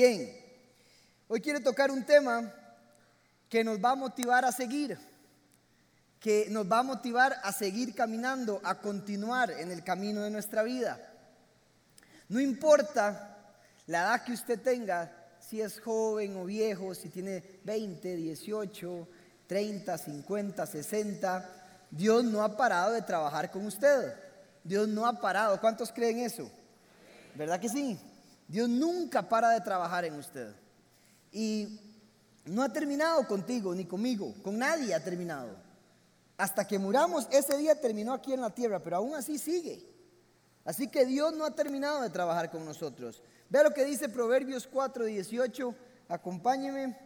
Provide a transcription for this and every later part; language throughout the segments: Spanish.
Bien, hoy quiero tocar un tema que nos va a motivar a seguir, que nos va a motivar a seguir caminando, a continuar en el camino de nuestra vida. No importa la edad que usted tenga, si es joven o viejo, si tiene 20, 18, 30, 50, 60, Dios no ha parado de trabajar con usted. Dios no ha parado. ¿Cuántos creen eso? ¿Verdad que sí? Dios nunca para de trabajar en usted. Y no ha terminado contigo ni conmigo, con nadie ha terminado. Hasta que muramos, ese día terminó aquí en la tierra, pero aún así sigue. Así que Dios no ha terminado de trabajar con nosotros. Vea lo que dice Proverbios 4, 18. Acompáñeme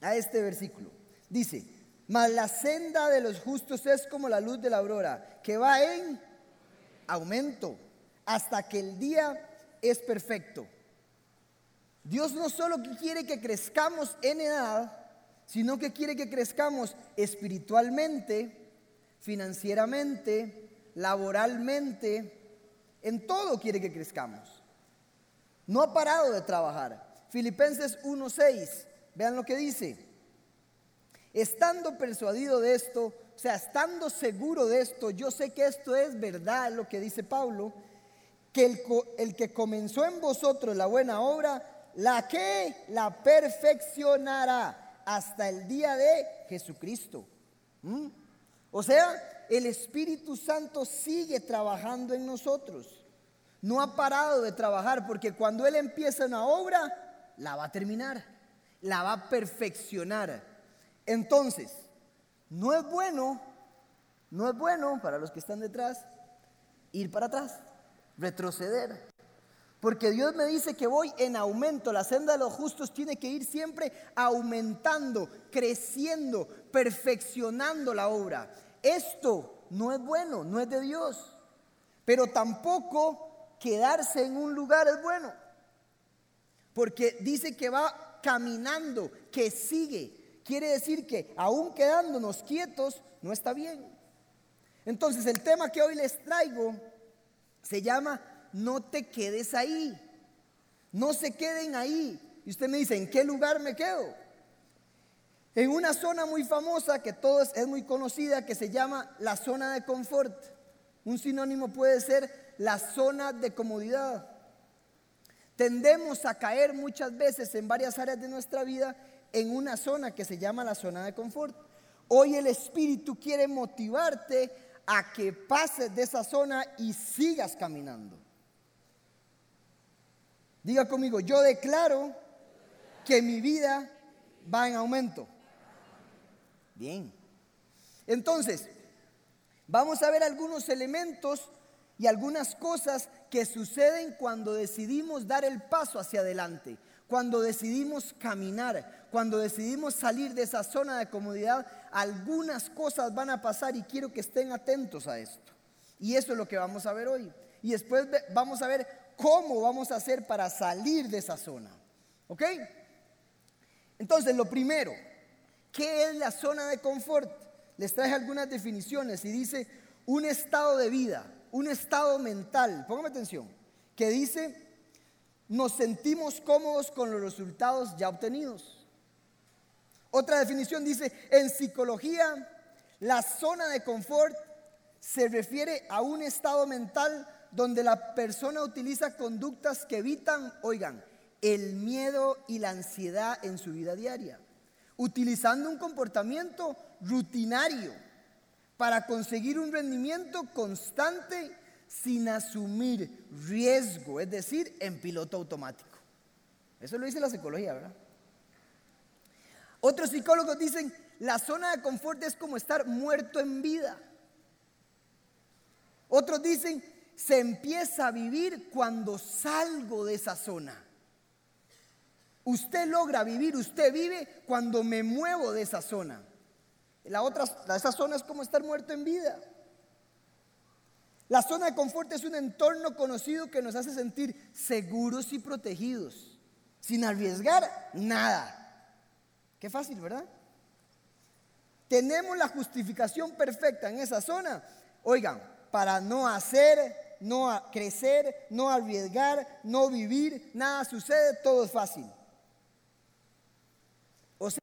a este versículo. Dice, mas la senda de los justos es como la luz de la aurora, que va en aumento hasta que el día es perfecto. Dios no solo quiere que crezcamos en edad, sino que quiere que crezcamos espiritualmente, financieramente, laboralmente, en todo quiere que crezcamos. No ha parado de trabajar. Filipenses 1:6, vean lo que dice. Estando persuadido de esto, o sea, estando seguro de esto, yo sé que esto es verdad, lo que dice Pablo, que el, que comenzó en vosotros la buena obra, la que la perfeccionará hasta el día de Jesucristo. ¿Mm? O sea, el Espíritu Santo sigue trabajando en nosotros. No ha parado de trabajar porque cuando Él empieza una obra, la va a terminar, la va a perfeccionar. Entonces, no es bueno, no es bueno para los que están detrás ir para atrás retroceder. Porque Dios me dice que voy en aumento. La senda de los justos tiene que ir siempre aumentando, creciendo, perfeccionando la obra. Esto no es bueno, no es de Dios. Pero tampoco quedarse en un lugar es bueno. Porque dice que va caminando, que sigue. Quiere decir que aún quedándonos quietos no está bien. Entonces el tema que hoy les traigo se llama No te quedes ahí. No se queden ahí. Y usted me dice, ¿en qué lugar me quedo? En una zona muy famosa que todos es muy conocida que se llama la zona de confort. Un sinónimo puede ser la zona de comodidad. Tendemos a caer muchas veces en varias áreas de nuestra vida en una zona que se llama la zona de confort. Hoy el Espíritu quiere motivarte a que pases de esa zona y sigas caminando. Diga conmigo, yo declaro que mi vida va en aumento. Bien. Entonces, vamos a ver algunos elementos y algunas cosas que suceden cuando decidimos dar el paso hacia adelante, cuando decidimos caminar, cuando decidimos salir de esa zona de comodidad algunas cosas van a pasar y quiero que estén atentos a esto. Y eso es lo que vamos a ver hoy. Y después vamos a ver cómo vamos a hacer para salir de esa zona. ¿Ok? Entonces, lo primero, ¿qué es la zona de confort? Les traje algunas definiciones y dice un estado de vida, un estado mental, póngame atención, que dice, nos sentimos cómodos con los resultados ya obtenidos. Otra definición dice, en psicología, la zona de confort se refiere a un estado mental donde la persona utiliza conductas que evitan, oigan, el miedo y la ansiedad en su vida diaria, utilizando un comportamiento rutinario para conseguir un rendimiento constante sin asumir riesgo, es decir, en piloto automático. Eso lo dice la psicología, ¿verdad? Otros psicólogos dicen, la zona de confort es como estar muerto en vida. Otros dicen, se empieza a vivir cuando salgo de esa zona. Usted logra vivir, usted vive cuando me muevo de esa zona. La otra, esa zona es como estar muerto en vida. La zona de confort es un entorno conocido que nos hace sentir seguros y protegidos, sin arriesgar nada. Qué fácil, ¿verdad? Tenemos la justificación perfecta en esa zona, oigan, para no hacer, no crecer, no arriesgar, no vivir, nada sucede, todo es fácil. O sea,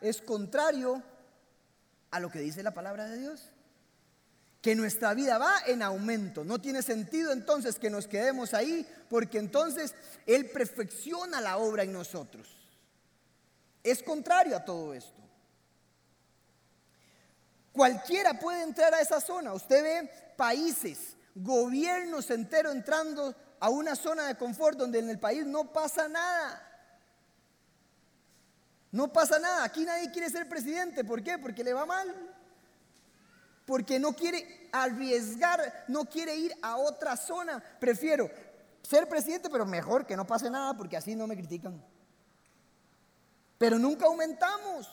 es contrario a lo que dice la palabra de Dios. Que nuestra vida va en aumento. No tiene sentido entonces que nos quedemos ahí, porque entonces Él perfecciona la obra en nosotros. Es contrario a todo esto. Cualquiera puede entrar a esa zona. Usted ve países, gobiernos enteros entrando a una zona de confort donde en el país no pasa nada. No pasa nada. Aquí nadie quiere ser presidente. ¿Por qué? Porque le va mal. Porque no quiere arriesgar, no quiere ir a otra zona. Prefiero ser presidente, pero mejor que no pase nada porque así no me critican. Pero nunca aumentamos.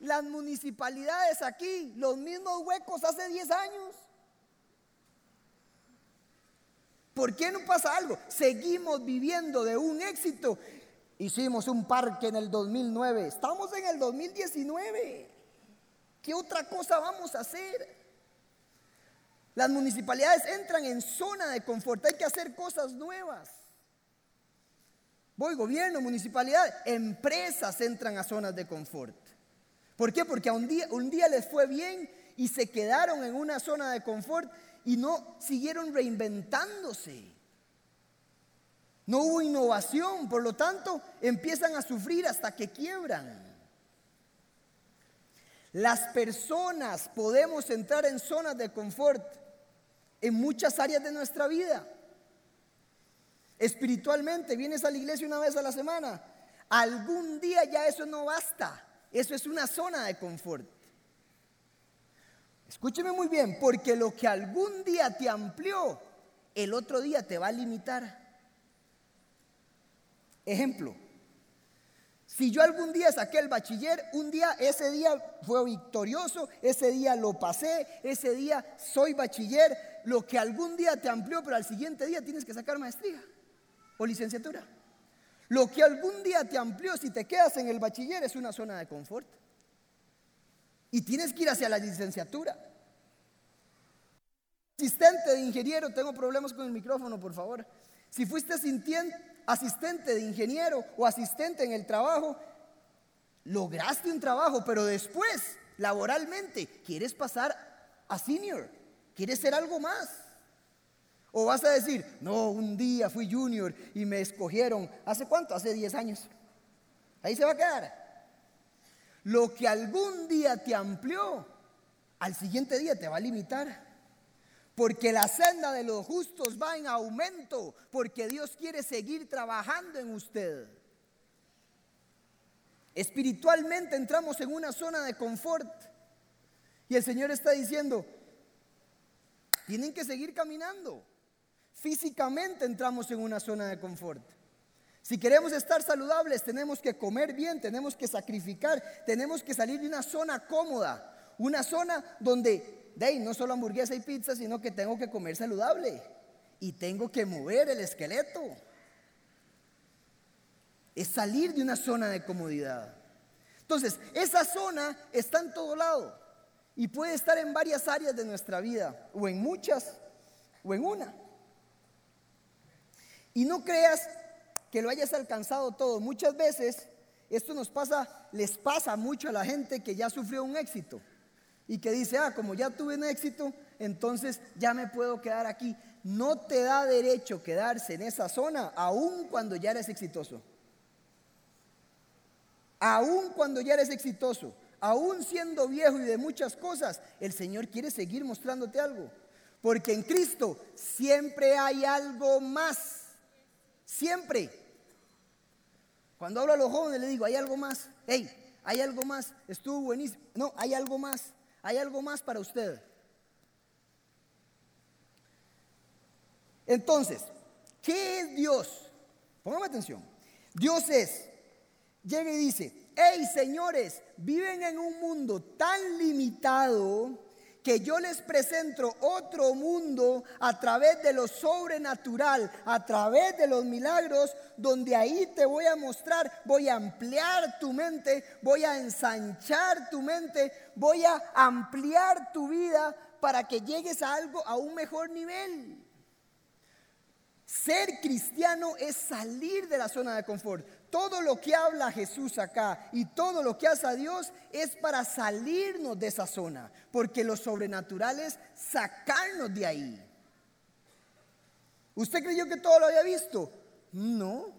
Las municipalidades aquí, los mismos huecos hace 10 años. ¿Por qué no pasa algo? Seguimos viviendo de un éxito Hicimos un parque en el 2009. Estamos en el 2019. ¿Qué otra cosa vamos a hacer? Las municipalidades entran en zona de confort. Hay que hacer cosas nuevas. Voy, gobierno, municipalidad, empresas entran a zonas de confort. ¿Por qué? Porque un día, un día les fue bien y se quedaron en una zona de confort y no siguieron reinventándose. No hubo innovación, por lo tanto empiezan a sufrir hasta que quiebran. Las personas podemos entrar en zonas de confort en muchas áreas de nuestra vida. Espiritualmente, vienes a la iglesia una vez a la semana. Algún día ya eso no basta. Eso es una zona de confort. Escúcheme muy bien, porque lo que algún día te amplió, el otro día te va a limitar. Ejemplo, si yo algún día saqué el bachiller, un día, ese día fue victorioso, ese día lo pasé, ese día soy bachiller, lo que algún día te amplió, pero al siguiente día tienes que sacar maestría o licenciatura. Lo que algún día te amplió, si te quedas en el bachiller, es una zona de confort. Y tienes que ir hacia la licenciatura. Asistente de ingeniero, tengo problemas con el micrófono, por favor. Si fuiste asistente de ingeniero o asistente en el trabajo, lograste un trabajo, pero después, laboralmente, quieres pasar a senior, quieres ser algo más. O vas a decir, no, un día fui junior y me escogieron, ¿hace cuánto? Hace 10 años. Ahí se va a quedar. Lo que algún día te amplió, al siguiente día te va a limitar. Porque la senda de los justos va en aumento, porque Dios quiere seguir trabajando en usted. Espiritualmente entramos en una zona de confort y el Señor está diciendo, tienen que seguir caminando. Físicamente entramos en una zona de confort. Si queremos estar saludables, tenemos que comer bien, tenemos que sacrificar, tenemos que salir de una zona cómoda, una zona donde de no solo hamburguesa y pizza, sino que tengo que comer saludable y tengo que mover el esqueleto. Es salir de una zona de comodidad. Entonces, esa zona está en todo lado y puede estar en varias áreas de nuestra vida, o en muchas, o en una. Y no creas que lo hayas alcanzado todo. Muchas veces esto nos pasa, les pasa mucho a la gente que ya sufrió un éxito y que dice, ah, como ya tuve un éxito, entonces ya me puedo quedar aquí. No te da derecho quedarse en esa zona, aun cuando ya eres exitoso. Aun cuando ya eres exitoso, aun siendo viejo y de muchas cosas, el Señor quiere seguir mostrándote algo. Porque en Cristo siempre hay algo más. Siempre. Cuando hablo a los jóvenes le digo, hay algo más. Hey, hay algo más. Estuvo buenísimo. No, hay algo más. Hay algo más para usted. Entonces, ¿qué es Dios? Póngame atención. Dios es, llega y dice, hey señores, viven en un mundo tan limitado que yo les presento otro mundo a través de lo sobrenatural, a través de los milagros, donde ahí te voy a mostrar, voy a ampliar tu mente, voy a ensanchar tu mente, voy a ampliar tu vida para que llegues a algo a un mejor nivel. Ser cristiano es salir de la zona de confort. Todo lo que habla Jesús acá y todo lo que hace a Dios es para salirnos de esa zona, porque lo sobrenatural es sacarnos de ahí. ¿Usted creyó que todo lo había visto? No.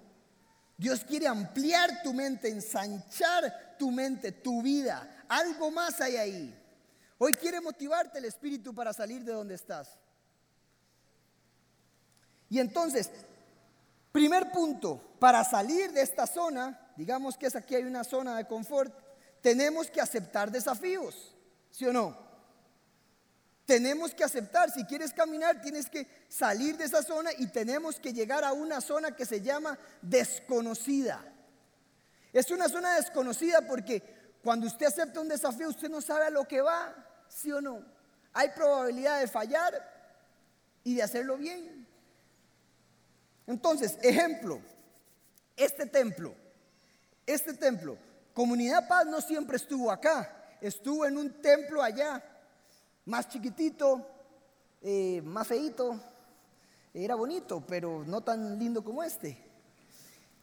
Dios quiere ampliar tu mente, ensanchar tu mente, tu vida. Algo más hay ahí. Hoy quiere motivarte el Espíritu para salir de donde estás. Y entonces, primer punto, para salir de esta zona, digamos que es aquí hay una zona de confort, tenemos que aceptar desafíos, ¿sí o no? Tenemos que aceptar, si quieres caminar, tienes que salir de esa zona y tenemos que llegar a una zona que se llama desconocida. Es una zona desconocida porque cuando usted acepta un desafío, usted no sabe a lo que va, ¿sí o no? Hay probabilidad de fallar y de hacerlo bien. Entonces, ejemplo, este templo, este templo, Comunidad Paz no siempre estuvo acá, estuvo en un templo allá, más chiquitito, eh, más feito, era bonito, pero no tan lindo como este.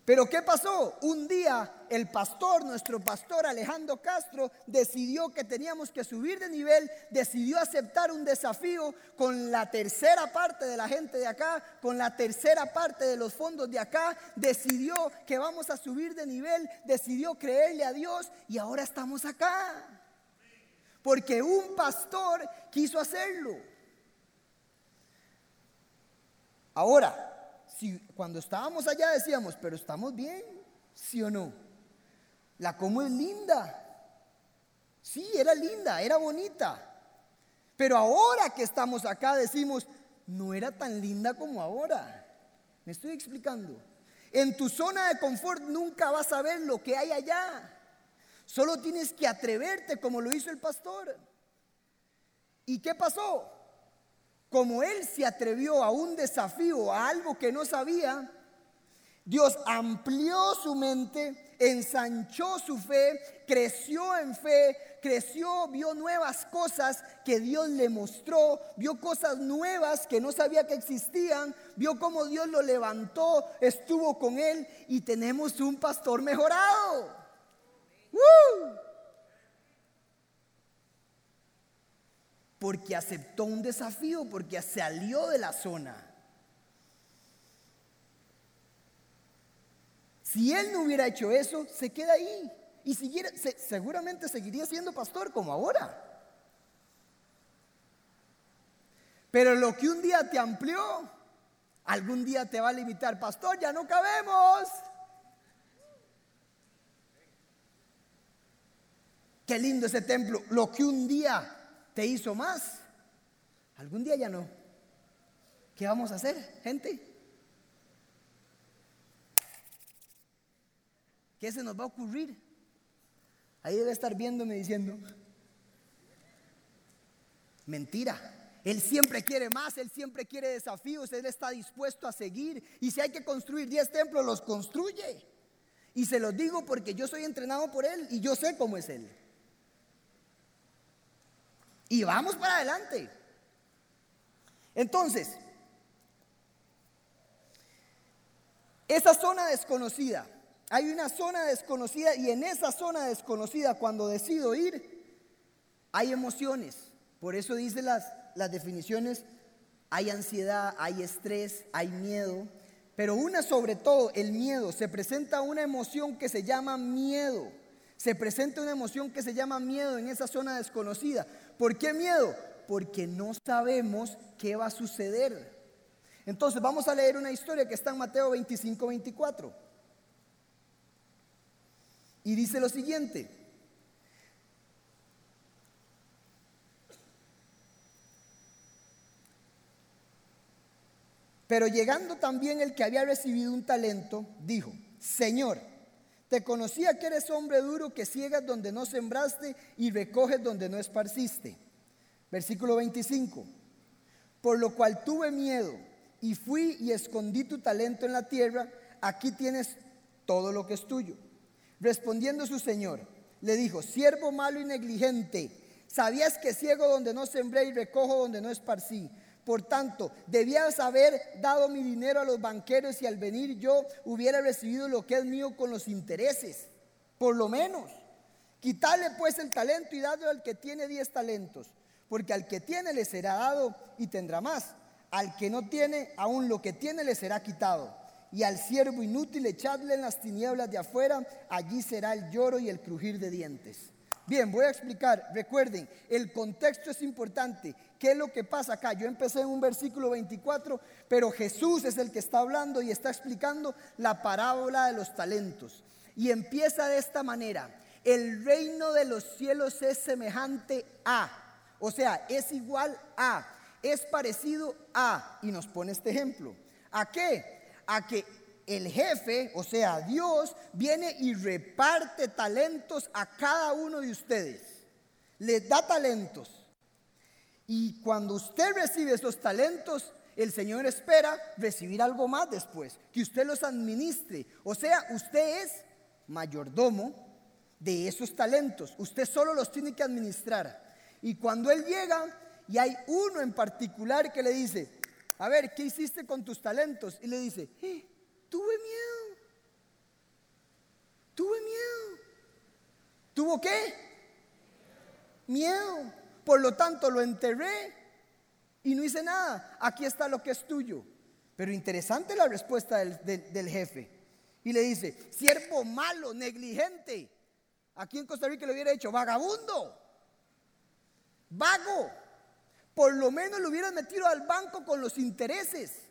Pero ¿qué pasó? Un día el pastor, nuestro pastor Alejandro Castro, decidió que teníamos que subir de nivel, decidió aceptar un desafío con la tercera parte de la gente de acá, con la tercera parte de los fondos de acá, decidió que vamos a subir de nivel, decidió creerle a Dios y ahora estamos acá. Porque un pastor quiso hacerlo. Ahora, cuando estábamos allá decíamos, pero estamos bien, ¿sí o no? La como es linda. Sí, era linda, era bonita. Pero ahora que estamos acá decimos, no era tan linda como ahora. Me estoy explicando. En tu zona de confort nunca vas a ver lo que hay allá. Solo tienes que atreverte como lo hizo el pastor. ¿Y qué pasó? Como él se atrevió a un desafío, a algo que no sabía, Dios amplió su mente, ensanchó su fe, creció en fe, creció, vio nuevas cosas que Dios le mostró, vio cosas nuevas que no sabía que existían, vio cómo Dios lo levantó, estuvo con él y tenemos un pastor mejorado. Porque aceptó un desafío, porque salió de la zona. Si él no hubiera hecho eso, se queda ahí y seguramente seguiría siendo pastor como ahora. Pero lo que un día te amplió, algún día te va a limitar, pastor, ya no cabemos. Qué lindo ese templo. Lo que un día te hizo más. Algún día ya no. ¿Qué vamos a hacer, gente? ¿Qué se nos va a ocurrir? Ahí debe estar viéndome diciendo, mentira. Él siempre quiere más, Él siempre quiere desafíos, Él está dispuesto a seguir. Y si hay que construir 10 templos, los construye. Y se los digo porque yo soy entrenado por Él y yo sé cómo es Él. Y vamos para adelante. Entonces, esa zona desconocida, hay una zona desconocida y en esa zona desconocida cuando decido ir, hay emociones. Por eso dice las, las definiciones, hay ansiedad, hay estrés, hay miedo, pero una sobre todo, el miedo, se presenta una emoción que se llama miedo. Se presenta una emoción que se llama miedo en esa zona desconocida. ¿Por qué miedo? Porque no sabemos qué va a suceder. Entonces vamos a leer una historia que está en Mateo 25, 24. Y dice lo siguiente. Pero llegando también el que había recibido un talento, dijo, Señor, te conocía que eres hombre duro, que ciegas donde no sembraste y recoges donde no esparciste. Versículo 25. Por lo cual tuve miedo y fui y escondí tu talento en la tierra. Aquí tienes todo lo que es tuyo. Respondiendo su señor, le dijo, siervo malo y negligente, Sabías que ciego donde no sembré y recojo donde no esparcí. Por tanto, debías haber dado mi dinero a los banqueros y al venir yo hubiera recibido lo que es mío con los intereses, por lo menos. Quitale pues el talento y dadle al que tiene diez talentos, porque al que tiene le será dado y tendrá más. Al que no tiene, aún lo que tiene le será quitado. Y al siervo inútil echadle en las tinieblas de afuera, allí será el lloro y el crujir de dientes. Bien, voy a explicar. Recuerden, el contexto es importante. ¿Qué es lo que pasa acá? Yo empecé en un versículo 24, pero Jesús es el que está hablando y está explicando la parábola de los talentos. Y empieza de esta manera el reino de los cielos es semejante a, o sea, es igual a, es parecido a, y nos pone este ejemplo. ¿A qué? A que el jefe, o sea, Dios, viene y reparte talentos a cada uno de ustedes. Les da talentos. Y cuando usted recibe esos talentos, el Señor espera recibir algo más después, que usted los administre. O sea, usted es mayordomo de esos talentos. Usted solo los tiene que administrar. Y cuando Él llega y hay uno en particular que le dice, a ver, ¿qué hiciste con tus talentos? Y le dice, eh, tuve miedo. Tuve miedo. ¿Tuvo qué? Miedo. Por lo tanto, lo enterré y no hice nada. Aquí está lo que es tuyo. Pero interesante la respuesta del, del jefe. Y le dice, siervo malo, negligente. Aquí en Costa Rica le hubiera dicho, vagabundo, vago. Por lo menos lo hubieras metido al banco con los intereses.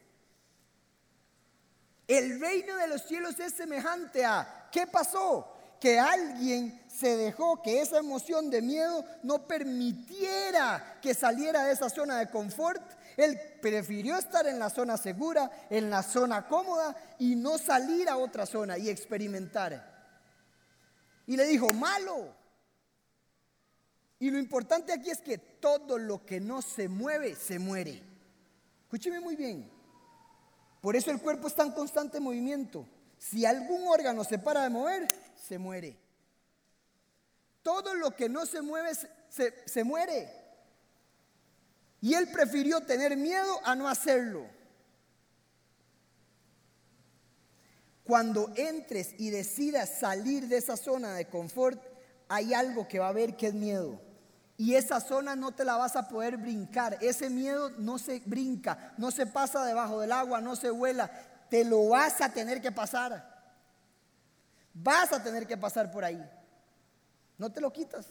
El reino de los cielos es semejante a, ¿qué pasó? Que alguien se dejó que esa emoción de miedo no permitiera que saliera de esa zona de confort. Él prefirió estar en la zona segura, en la zona cómoda y no salir a otra zona y experimentar. Y le dijo, malo. Y lo importante aquí es que todo lo que no se mueve, se muere. Escúcheme muy bien. Por eso el cuerpo está en constante movimiento. Si algún órgano se para de mover, se muere. Todo lo que no se mueve, se, muere. Y él prefirió tener miedo a no hacerlo. Cuando entres y decidas salir de esa zona de confort, hay algo que va a haber que es miedo. Y esa zona no te la vas a poder brincar. Ese miedo no se brinca, no se pasa debajo del agua, no se vuela. Te lo vas a tener que pasar. Vas a tener que pasar por ahí. No te lo quitas.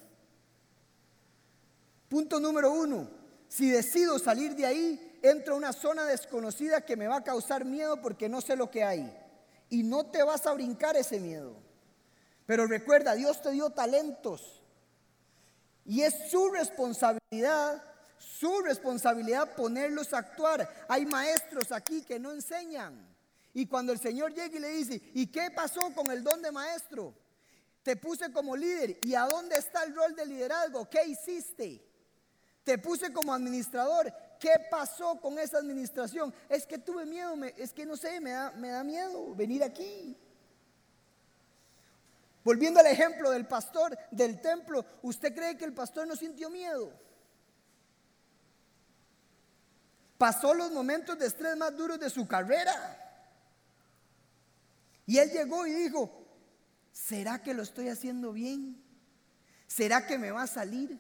Punto número uno. Si decido salir de ahí, entro a una zona desconocida que me va a causar miedo porque no sé lo que hay y no te vas a brincar ese miedo. Pero recuerda, Dios te dio talentos y es su responsabilidad, su responsabilidad ponerlos a actuar. Hay maestros aquí que no enseñan. Y cuando el Señor llega y le dice, ¿y qué pasó con el don de maestro? Te puse como líder. ¿Y a dónde está el rol de liderazgo? ¿Qué hiciste? Te puse como administrador. ¿Qué pasó con esa administración? Es que tuve miedo, es que no sé, me da, me da miedo venir aquí. Volviendo al ejemplo del pastor del templo, ¿usted cree que el pastor no sintió miedo? Pasó los momentos de estrés más duros de su carrera. Y él llegó y dijo, ¿será que lo estoy haciendo bien? ¿Será que me va a salir?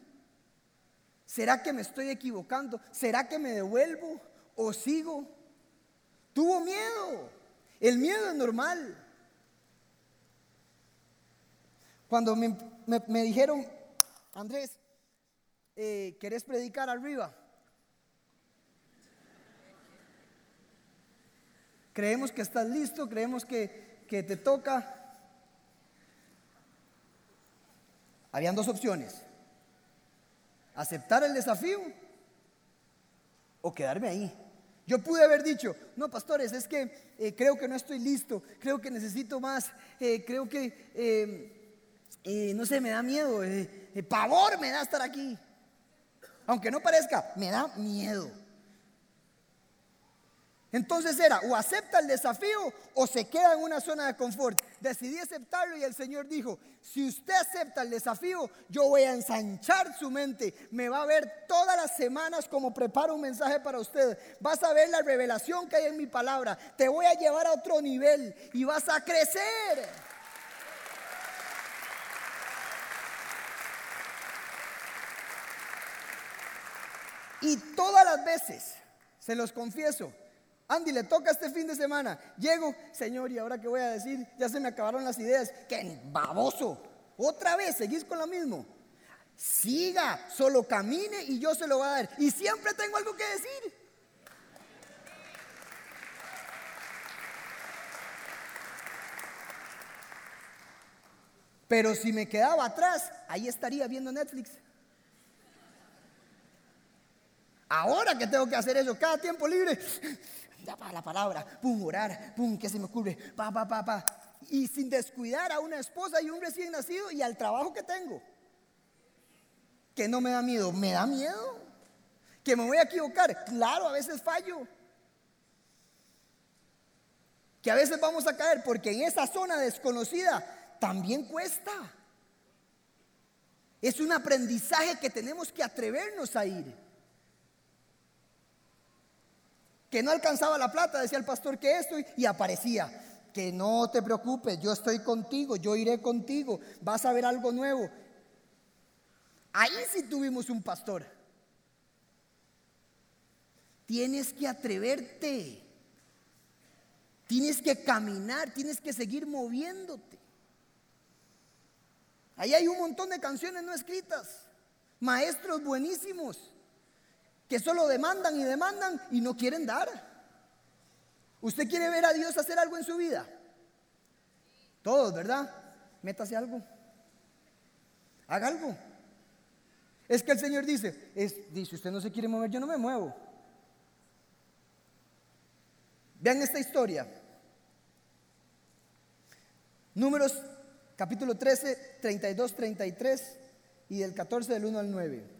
¿Será que me estoy equivocando? ¿Será que me devuelvo o sigo? Tuvo miedo. El miedo es normal. Cuando me, dijeron, Andrés, eh, ¿querés predicar arriba? Creemos que estás listo, creemos que, que te toca. Habían dos opciones aceptar el desafío o quedarme ahí. Yo pude haber dicho, no, pastores, es que eh, creo que no estoy listo, creo que necesito más, eh, creo que, eh, no sé, me da miedo, pavor me da estar aquí. Aunque no parezca, me da miedo. Entonces era o acepta el desafío o se queda en una zona de confort. Decidí aceptarlo y el Señor dijo, si usted acepta el desafío, yo voy a ensanchar su mente. Me va a ver todas las semanas como preparo un mensaje para usted. Vas a ver la revelación que hay en mi palabra. Te voy a llevar a otro nivel y vas a crecer. Y todas las veces, se los confieso, Andy, le toca este fin de semana. Llego, Señor, ¿y ahora qué voy a decir? Ya se me acabaron las ideas. ¡Qué baboso! Otra vez, seguís con lo mismo. Siga, solo camine y yo se lo voy a dar. Y siempre tengo algo que decir. Pero si me quedaba atrás, ahí estaría viendo Netflix. Ahora que tengo que hacer eso, cada tiempo libre, ya para la palabra, pum, orar, pum, ¿qué se me ocurre? Pa, pa, pa, pa. Y sin descuidar a una esposa y un recién nacido y al trabajo que tengo. Que no me da miedo, me da miedo. Que me voy a equivocar, claro, a veces fallo. Que a veces vamos a caer porque en esa zona desconocida también cuesta. Es un aprendizaje que tenemos que atrevernos a ir que no alcanzaba la plata, decía el pastor que esto, y aparecía. Que no te preocupes, yo estoy contigo, yo iré contigo, vas a ver algo nuevo. Ahí sí tuvimos un pastor. Tienes que atreverte. Tienes que caminar, tienes que seguir moviéndote. Ahí hay un montón de canciones no escritas, maestros buenísimos que solo demandan y demandan y no quieren dar. ¿Usted quiere ver a Dios hacer algo en su vida? Todos, ¿verdad? Métase algo. Haga algo. Es que el Señor dice, es, dice, usted no se quiere mover, yo no me muevo. Vean esta historia. Números capítulo 13, 32, 33 y del 14 del 1 al 9.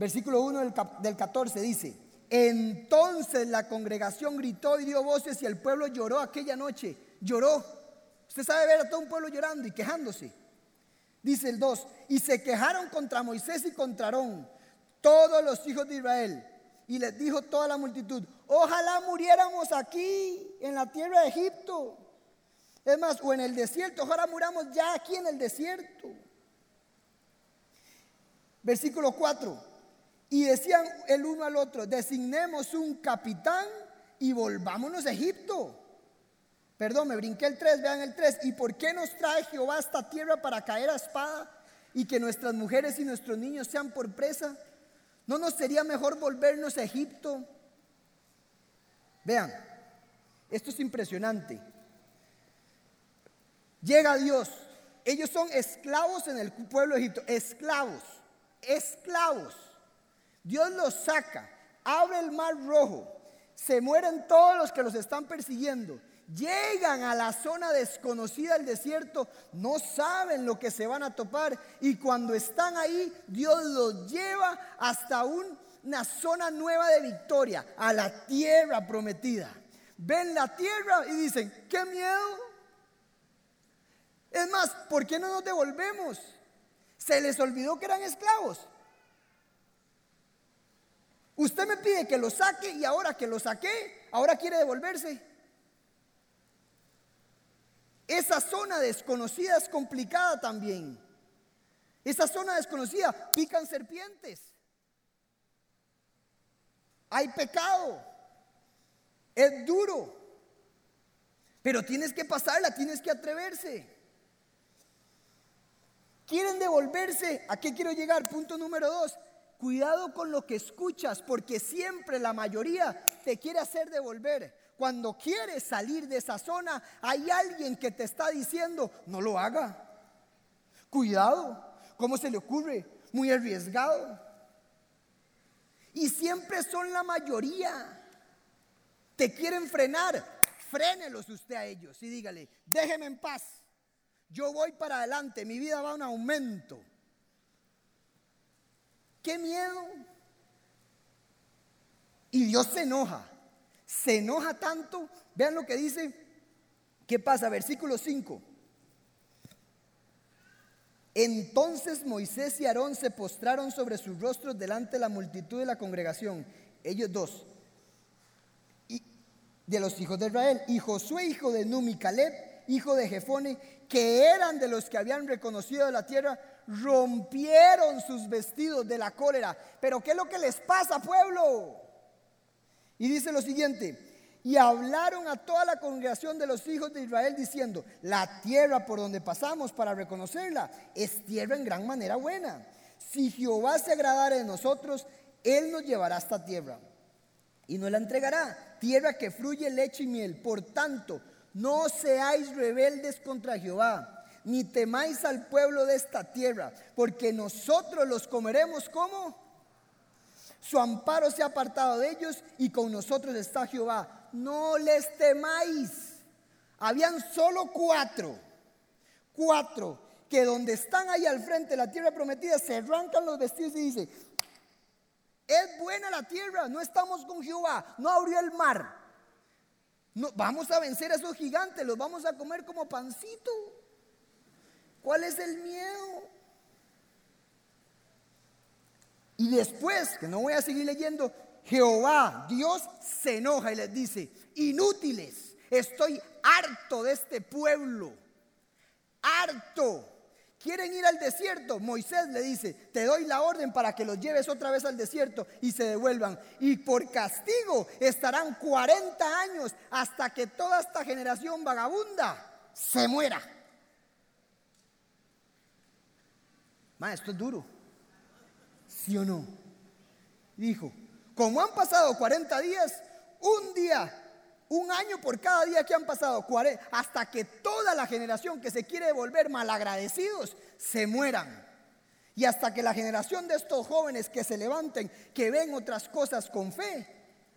Versículo 1 del, 14 dice, entonces la congregación gritó y dio voces y el pueblo lloró aquella noche. Lloró. Usted sabe ver a todo un pueblo llorando y quejándose. Dice el 2, y se quejaron contra Moisés y contra Aarón, todos los hijos de Israel. Y les dijo toda la multitud, ojalá muriéramos aquí, en la tierra de Egipto. Es más, o en el desierto, ojalá muramos ya aquí en el desierto. Versículo 4. Y decían el uno al otro, designemos un capitán y volvámonos a Egipto. Perdón, me brinqué el 3, vean el 3. ¿Y por qué nos trae Jehová a esta tierra para caer a espada y que nuestras mujeres y nuestros niños sean por presa? ¿No nos sería mejor volvernos a Egipto? Vean, esto es impresionante. Llega Dios. Ellos son esclavos en el pueblo de Egipto. Esclavos. Esclavos. Dios los saca, abre el mar rojo, se mueren todos los que los están persiguiendo. Llegan a la zona desconocida del desierto, no saben lo que se van a topar y cuando están ahí, Dios los lleva hasta una zona nueva de victoria, a la tierra prometida. Ven la tierra y dicen, qué miedo. Es más, ¿por qué no nos devolvemos? Se les olvidó que eran esclavos. Usted me pide que lo saque y ahora que lo saqué, ahora quiere devolverse. Esa zona desconocida es complicada también. Esa zona desconocida pican serpientes. Hay pecado. Es duro. Pero tienes que pasarla, tienes que atreverse. ¿Quieren devolverse? ¿A qué quiero llegar? Punto número dos. Cuidado con lo que escuchas, porque siempre la mayoría te quiere hacer devolver. cuando quieres salir de esa zona, hay alguien que te está diciendo, no lo haga. Cuidado, ¿cómo se le ocurre? Muy arriesgado. Y siempre son la mayoría. Te quieren frenar, frénelos usted a ellos y dígale, déjeme en paz. Yo voy para adelante, mi vida va a un aumento. ¿Qué miedo? Y Dios se enoja. Se enoja tanto. Vean lo que dice. ¿Qué pasa? Versículo 5. Entonces Moisés y Aarón se postraron sobre sus rostros delante de la multitud de la congregación, ellos dos, y de los hijos de Israel, y Josué, hijo de Numi, Caleb, hijo de Jefone, que eran de los que habían reconocido la tierra, rompieron sus vestidos de la cólera. Pero ¿qué es lo que les pasa, pueblo? Y dice lo siguiente, y hablaron a toda la congregación de los hijos de Israel diciendo, la tierra por donde pasamos para reconocerla es tierra en gran manera buena. Si Jehová se agradara de nosotros, Él nos llevará a esta tierra y nos la entregará, tierra que fluye leche y miel. Por tanto, no seáis rebeldes contra Jehová, ni temáis al pueblo de esta tierra, porque nosotros los comeremos como su amparo se ha apartado de ellos y con nosotros está Jehová no les temáis. Habían solo cuatro, cuatro, que donde están ahí al frente la tierra prometida se arrancan los vestidos y dice, es buena la tierra, no estamos con Jehová, no abrió el mar. No, vamos a vencer a esos gigantes, los vamos a comer como pancito. ¿Cuál es el miedo? Y después, que no voy a seguir leyendo, Jehová, Dios, se enoja y les dice, inútiles, estoy harto de este pueblo, harto. ¿Quieren ir al desierto? Moisés le dice, te doy la orden para que los lleves otra vez al desierto y se devuelvan. Y por castigo estarán 40 años hasta que toda esta generación vagabunda se muera. Ma, esto es duro. ¿Sí o no? Dijo, como han pasado 40 días, un día, un año por cada día que han pasado, hasta que toda la generación que se quiere volver malagradecidos se mueran. Y hasta que la generación de estos jóvenes que se levanten, que ven otras cosas con fe,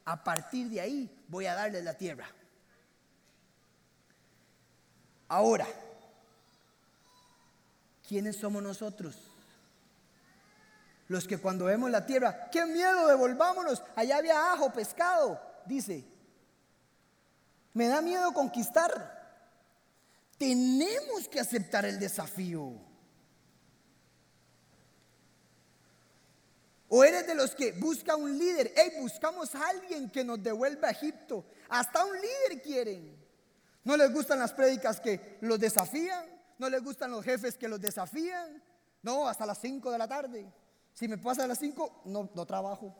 a partir de ahí voy a darles la tierra. Ahora, ¿quiénes somos nosotros? Los que cuando vemos la tierra, qué miedo, devolvámonos. Allá había ajo, pescado, dice. Me da miedo conquistar. Tenemos que aceptar el desafío. O eres de los que busca un líder. Hey, buscamos a alguien que nos devuelva a Egipto. Hasta un líder quieren. No les gustan las prédicas que los desafían. No les gustan los jefes que los desafían. No, hasta las 5 de la tarde. Si me pasa a las 5, no, no trabajo.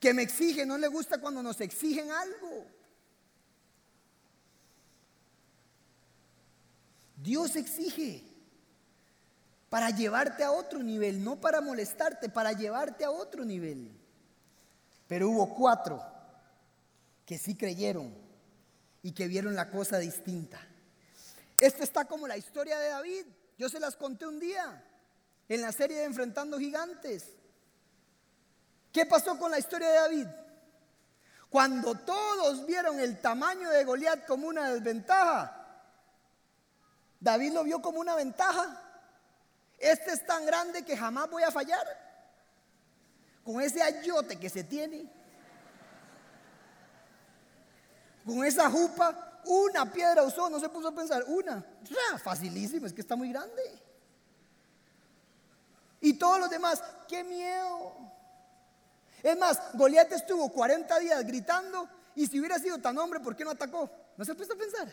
Que me exige, no le gusta cuando nos exigen algo. Dios exige para llevarte a otro nivel, no para molestarte, para llevarte a otro nivel. Pero hubo cuatro que sí creyeron y que vieron la cosa distinta. Esto está como la historia de David. Yo se las conté un día en la serie de Enfrentando Gigantes. ¿Qué pasó con la historia de David? Cuando todos vieron el tamaño de Goliat como una desventaja, David lo vio como una ventaja. Este es tan grande que jamás voy a fallar. Con ese ayote que se tiene, con esa jupa, una piedra usó, no se puso a pensar, una. Facilísimo, es que está muy grande. Y todos los demás, qué miedo. Es más, Goliat estuvo 40 días gritando y si hubiera sido tan hombre, ¿por qué no atacó? ¿No se puso a pensar?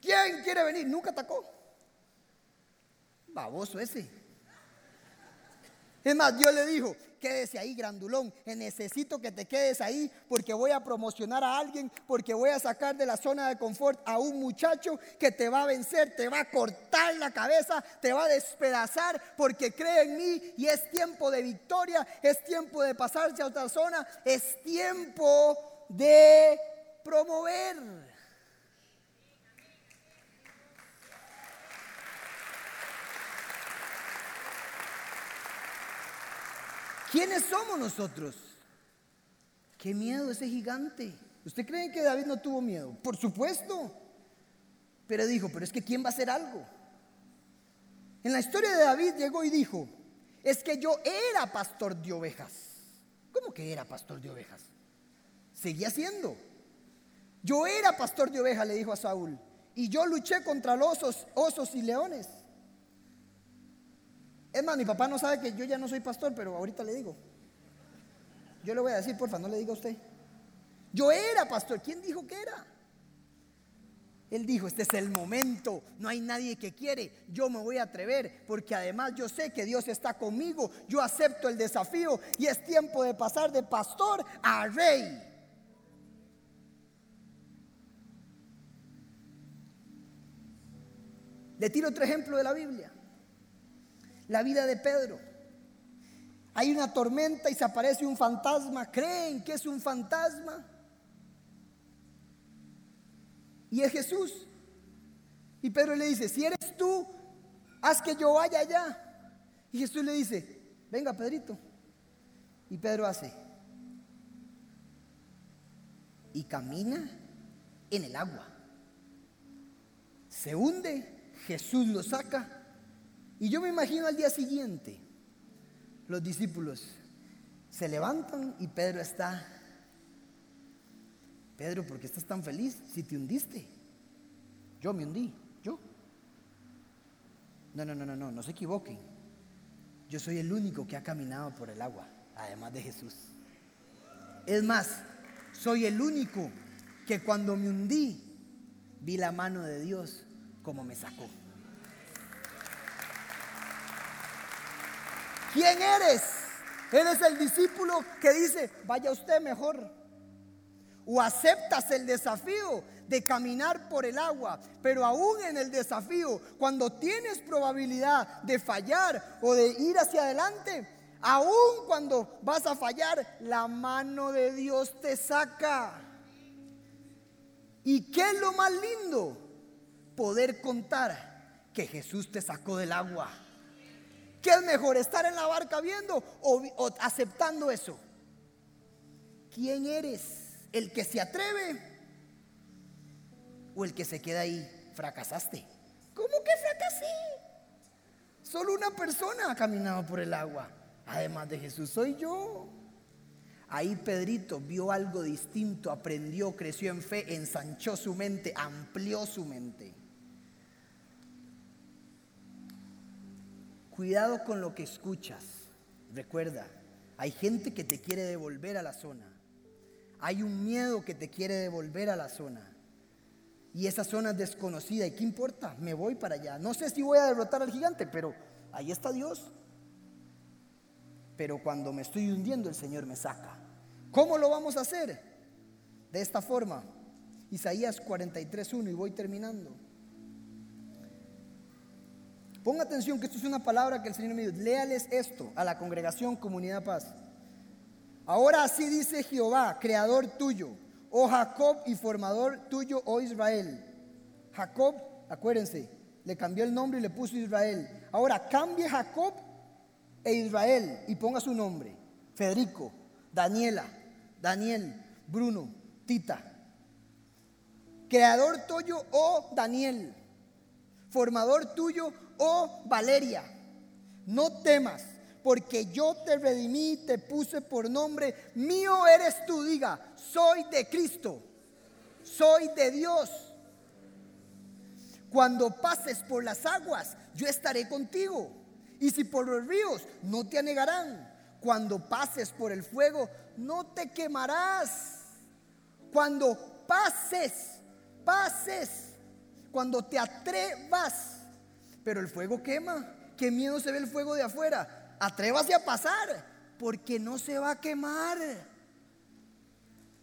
¿Quién quiere venir? Nunca atacó. Baboso ese. Es más, Dios le dijo, quédese ahí, grandulón. Necesito que te quedes ahí porque voy a promocionar a alguien, porque voy a sacar de la zona de confort a un muchacho que te va a vencer, te va a cortar la cabeza, te va a despedazar porque cree en mí y es tiempo de victoria, es tiempo de pasarse a otra zona, es tiempo de promover. ¿Quiénes somos nosotros? Qué miedo ese gigante. ¿Usted cree que David no tuvo miedo? Por supuesto. Pero dijo, pero es que ¿quién va a hacer algo? En la historia de David llegó y dijo, es que yo era pastor de ovejas. ¿Cómo que era pastor de ovejas? Seguía siendo. Yo era pastor de ovejas, le dijo a Saúl. Y yo luché contra los osos, osos y leones. Es más, mi papá no sabe que yo ya no soy pastor, pero ahorita le digo. Yo le voy a decir, porfa, no le diga a usted. Yo era pastor. ¿Quién dijo que era? Él dijo, este es el momento, no hay nadie que quiere, yo me voy a atrever, porque además yo sé que Dios está conmigo, yo acepto el desafío y es tiempo de pasar de pastor a rey. Le tiro otro ejemplo de la Biblia la vida de Pedro. Hay una tormenta y se aparece un fantasma. ¿Creen que es un fantasma? Y es Jesús. Y Pedro le dice, si eres tú, haz que yo vaya allá. Y Jesús le dice, venga Pedrito. Y Pedro hace. Y camina en el agua. Se hunde, Jesús lo saca y yo me imagino al día siguiente, los discípulos se levantan y Pedro está, Pedro, ¿por qué estás tan feliz si te hundiste? Yo me hundí, yo. No, no, no, no, no, no se equivoquen. Yo soy el único que ha caminado por el agua, además de Jesús. Es más, soy el único que cuando me hundí vi la mano de Dios como me sacó. ¿Quién eres? Eres el discípulo que dice, vaya usted mejor. O aceptas el desafío de caminar por el agua, pero aún en el desafío, cuando tienes probabilidad de fallar o de ir hacia adelante, aún cuando vas a fallar, la mano de Dios te saca. ¿Y qué es lo más lindo? Poder contar que Jesús te sacó del agua. ¿Qué es mejor, estar en la barca viendo o, aceptando eso? ¿Quién eres? ¿El que se atreve o el que se queda ahí? Fracasaste. ¿Cómo que fracasé? Solo una persona ha caminado por el agua, además de Jesús, soy yo. Ahí Pedrito vio algo distinto, aprendió, creció en fe, ensanchó su mente, amplió su mente. Cuidado con lo que escuchas. Recuerda, hay gente que te quiere devolver a la zona. Hay un miedo que te quiere devolver a la zona. Y esa zona es desconocida. ¿Y qué importa? Me voy para allá. No sé si voy a derrotar al gigante, pero ahí está Dios. Pero cuando me estoy hundiendo, el Señor me saca. ¿Cómo lo vamos a hacer? De esta forma. Isaías 43.1 y voy terminando. Ponga atención que esto es una palabra que el Señor me dio. Léales esto a la congregación Comunidad Paz. Ahora así dice Jehová, creador tuyo, oh Jacob y formador tuyo, oh Israel. Jacob, acuérdense, le cambió el nombre y le puso Israel. Ahora cambie Jacob e Israel y ponga su nombre. Federico, Daniela, Daniel, Bruno, Tita. Creador tuyo, oh Daniel. Formador tuyo, oh Valeria, no temas, porque yo te redimí, te puse por nombre, mío eres tú, diga, soy de Cristo, soy de Dios. Cuando pases por las aguas, yo estaré contigo. Y si por los ríos, no te anegarán. Cuando pases por el fuego, no te quemarás. Cuando pases, pases, cuando te atrevas pero el fuego quema. ¿Qué miedo se ve el fuego de afuera? atrévase a pasar, porque no se va a quemar.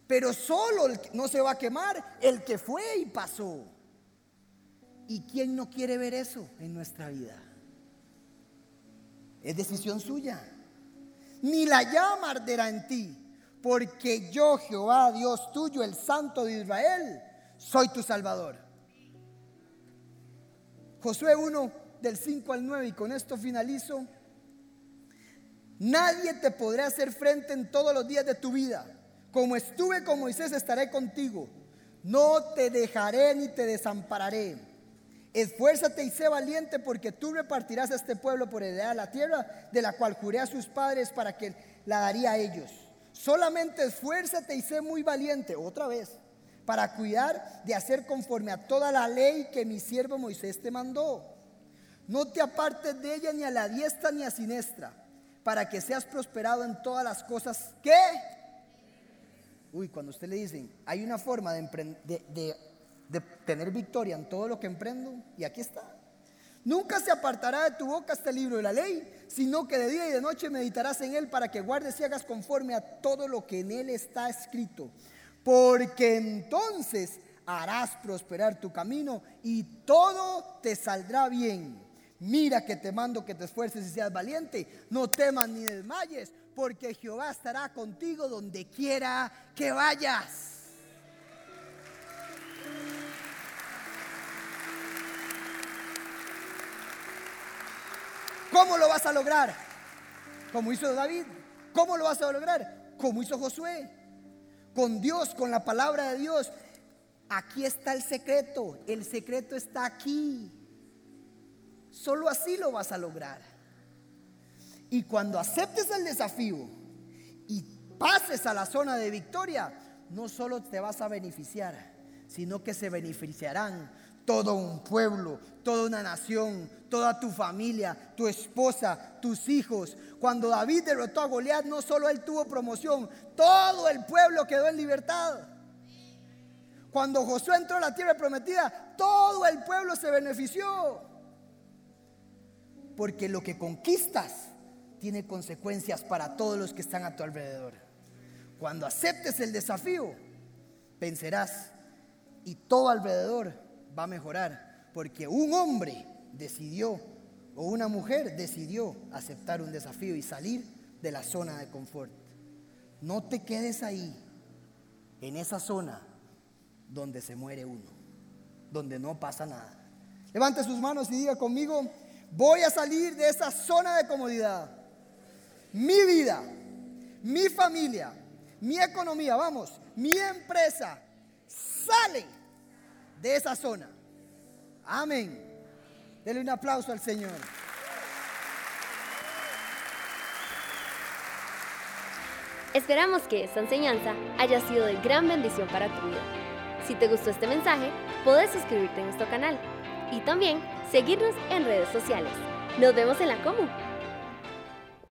Pero solo no se va a quemar el que fue y pasó. ¿Y quién no quiere ver eso en nuestra vida? Es decisión suya. Ni la llama arderá en ti, porque yo, Jehová, Dios tuyo, el Santo de Israel, soy tu Salvador. Josué 1 del 5 al 9 y con esto finalizo. Nadie te podrá hacer frente en todos los días de tu vida. Como estuve con Moisés, estaré contigo. No te dejaré ni te desampararé. Esfuérzate y sé valiente porque tú repartirás a este pueblo por heredad la tierra de la cual juré a sus padres para que la daría a ellos. Solamente esfuérzate y sé muy valiente, otra vez, para cuidar de hacer conforme a toda la ley que mi siervo Moisés te mandó. No te apartes de ella ni a la diestra ni a siniestra, para que seas prosperado en todas las cosas que... Uy, cuando usted le dicen, hay una forma de, de, de tener victoria en todo lo que emprendo, y aquí está. Nunca se apartará de tu boca este libro de la ley, sino que de día y de noche meditarás en él para que guardes y hagas conforme a todo lo que en él está escrito. Porque entonces harás prosperar tu camino y todo te saldrá bien. Mira que te mando que te esfuerces y seas valiente. No temas ni desmayes, porque Jehová estará contigo donde quiera que vayas. ¿Cómo lo vas a lograr? Como hizo David. ¿Cómo lo vas a lograr? Como hizo Josué. Con Dios, con la palabra de Dios. Aquí está el secreto. El secreto está aquí. Solo así lo vas a lograr. Y cuando aceptes el desafío y pases a la zona de victoria, no solo te vas a beneficiar, sino que se beneficiarán todo un pueblo, toda una nación, toda tu familia, tu esposa, tus hijos. Cuando David derrotó a Goliat, no solo él tuvo promoción, todo el pueblo quedó en libertad. Cuando Josué entró a la tierra prometida, todo el pueblo se benefició. Porque lo que conquistas tiene consecuencias para todos los que están a tu alrededor. Cuando aceptes el desafío, vencerás y todo alrededor va a mejorar, porque un hombre decidió o una mujer decidió aceptar un desafío y salir de la zona de confort. No te quedes ahí, en esa zona donde se muere uno, donde no pasa nada. Levante sus manos y diga conmigo, voy a salir de esa zona de comodidad. Mi vida, mi familia, mi economía, vamos, mi empresa sale de esa zona. Amén. Denle un aplauso al Señor. Esperamos que esta enseñanza haya sido de gran bendición para tu vida. Si te gustó este mensaje, puedes suscribirte a nuestro canal y también seguirnos en redes sociales. Nos vemos en la Comu.